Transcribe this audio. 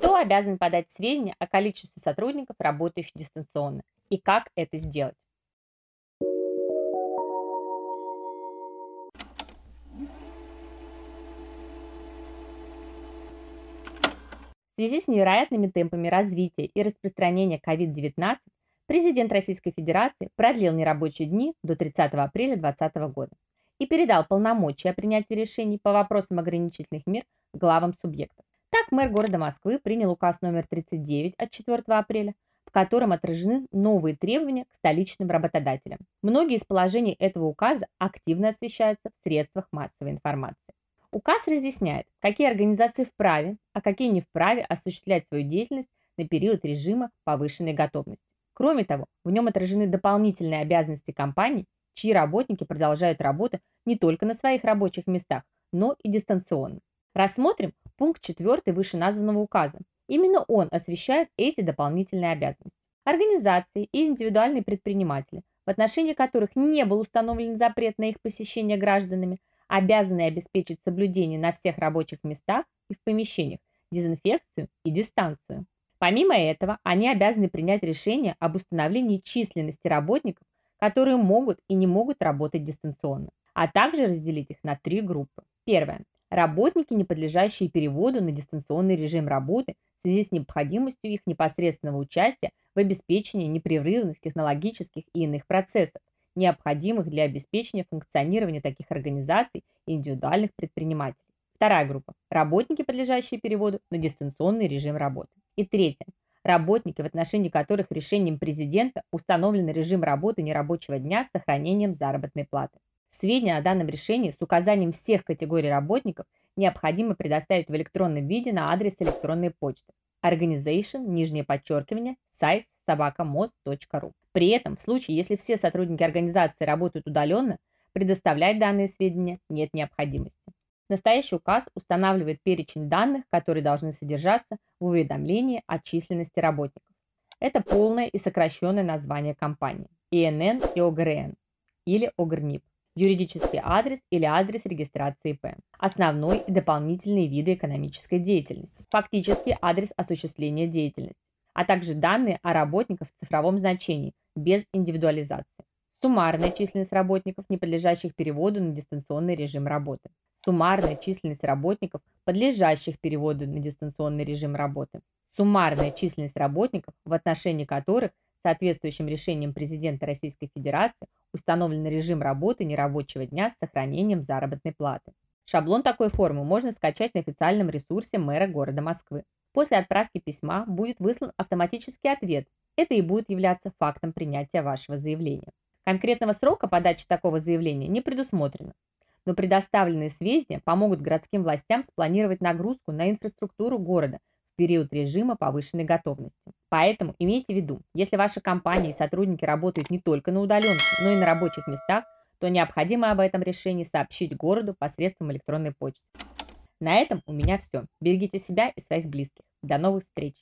Кто обязан подать сведения о количестве сотрудников, работающих дистанционно, и как это сделать? В связи с невероятными темпами развития и распространения COVID-19 президент Российской Федерации продлил нерабочие дни до 30 апреля 2020 года и передал полномочия о принятии решений по вопросам ограничительных мер главам субъектов. Так, мэр города Москвы принял указ номер 39 от 4 апреля, в котором отражены новые требования к столичным работодателям. Многие из положений этого указа активно освещаются в средствах массовой информации. Указ разъясняет, какие организации вправе, а какие не вправе осуществлять свою деятельность на период режима повышенной готовности. Кроме того, в нем отражены дополнительные обязанности компаний, чьи работники продолжают работу не только на своих рабочих местах, но и дистанционно. Рассмотрим пункт 4 вышеназванного указа. Именно он освещает эти дополнительные обязанности. Организации и индивидуальные предприниматели, в отношении которых не был установлен запрет на их посещение гражданами, обязаны обеспечить соблюдение на всех рабочих местах и в помещениях, дезинфекцию и дистанцию. Помимо этого, они обязаны принять решение об установлении численности работников, которые могут и не могут работать дистанционно, а также разделить их на три группы. Первое. Работники, не подлежащие переводу на дистанционный режим работы в связи с необходимостью их непосредственного участия в обеспечении непрерывных технологических и иных процессов, необходимых для обеспечения функционирования таких организаций и индивидуальных предпринимателей. Вторая группа – работники, подлежащие переводу на дистанционный режим работы. И третья – работники, в отношении которых решением президента установлен режим работы нерабочего дня с сохранением заработной платы. Сведения о данном решении с указанием всех категорий работников необходимо предоставить в электронном виде на адрес электронной почты organization, нижнее подчеркивание, size, собака, мост.ру. При этом, в случае, если все сотрудники организации работают удаленно, предоставлять данные сведения нет необходимости. Настоящий указ устанавливает перечень данных, которые должны содержаться в уведомлении о численности работников. Это полное и сокращенное название компании – ИНН и ОГРН или ОГРНИП юридический адрес или адрес регистрации ИП, основной и дополнительные виды экономической деятельности, фактический адрес осуществления деятельности, а также данные о работниках в цифровом значении без индивидуализации, суммарная численность работников, не подлежащих переводу на дистанционный режим работы, суммарная численность работников, подлежащих переводу на дистанционный режим работы, суммарная численность работников, в отношении которых соответствующим решением президента Российской Федерации установлен режим работы нерабочего дня с сохранением заработной платы. Шаблон такой формы можно скачать на официальном ресурсе мэра города Москвы. После отправки письма будет выслан автоматический ответ. Это и будет являться фактом принятия вашего заявления. Конкретного срока подачи такого заявления не предусмотрено, но предоставленные сведения помогут городским властям спланировать нагрузку на инфраструктуру города период режима повышенной готовности. Поэтому имейте в виду, если ваша компания и сотрудники работают не только на удаленке, но и на рабочих местах, то необходимо об этом решении сообщить городу посредством электронной почты. На этом у меня все. Берегите себя и своих близких. До новых встреч!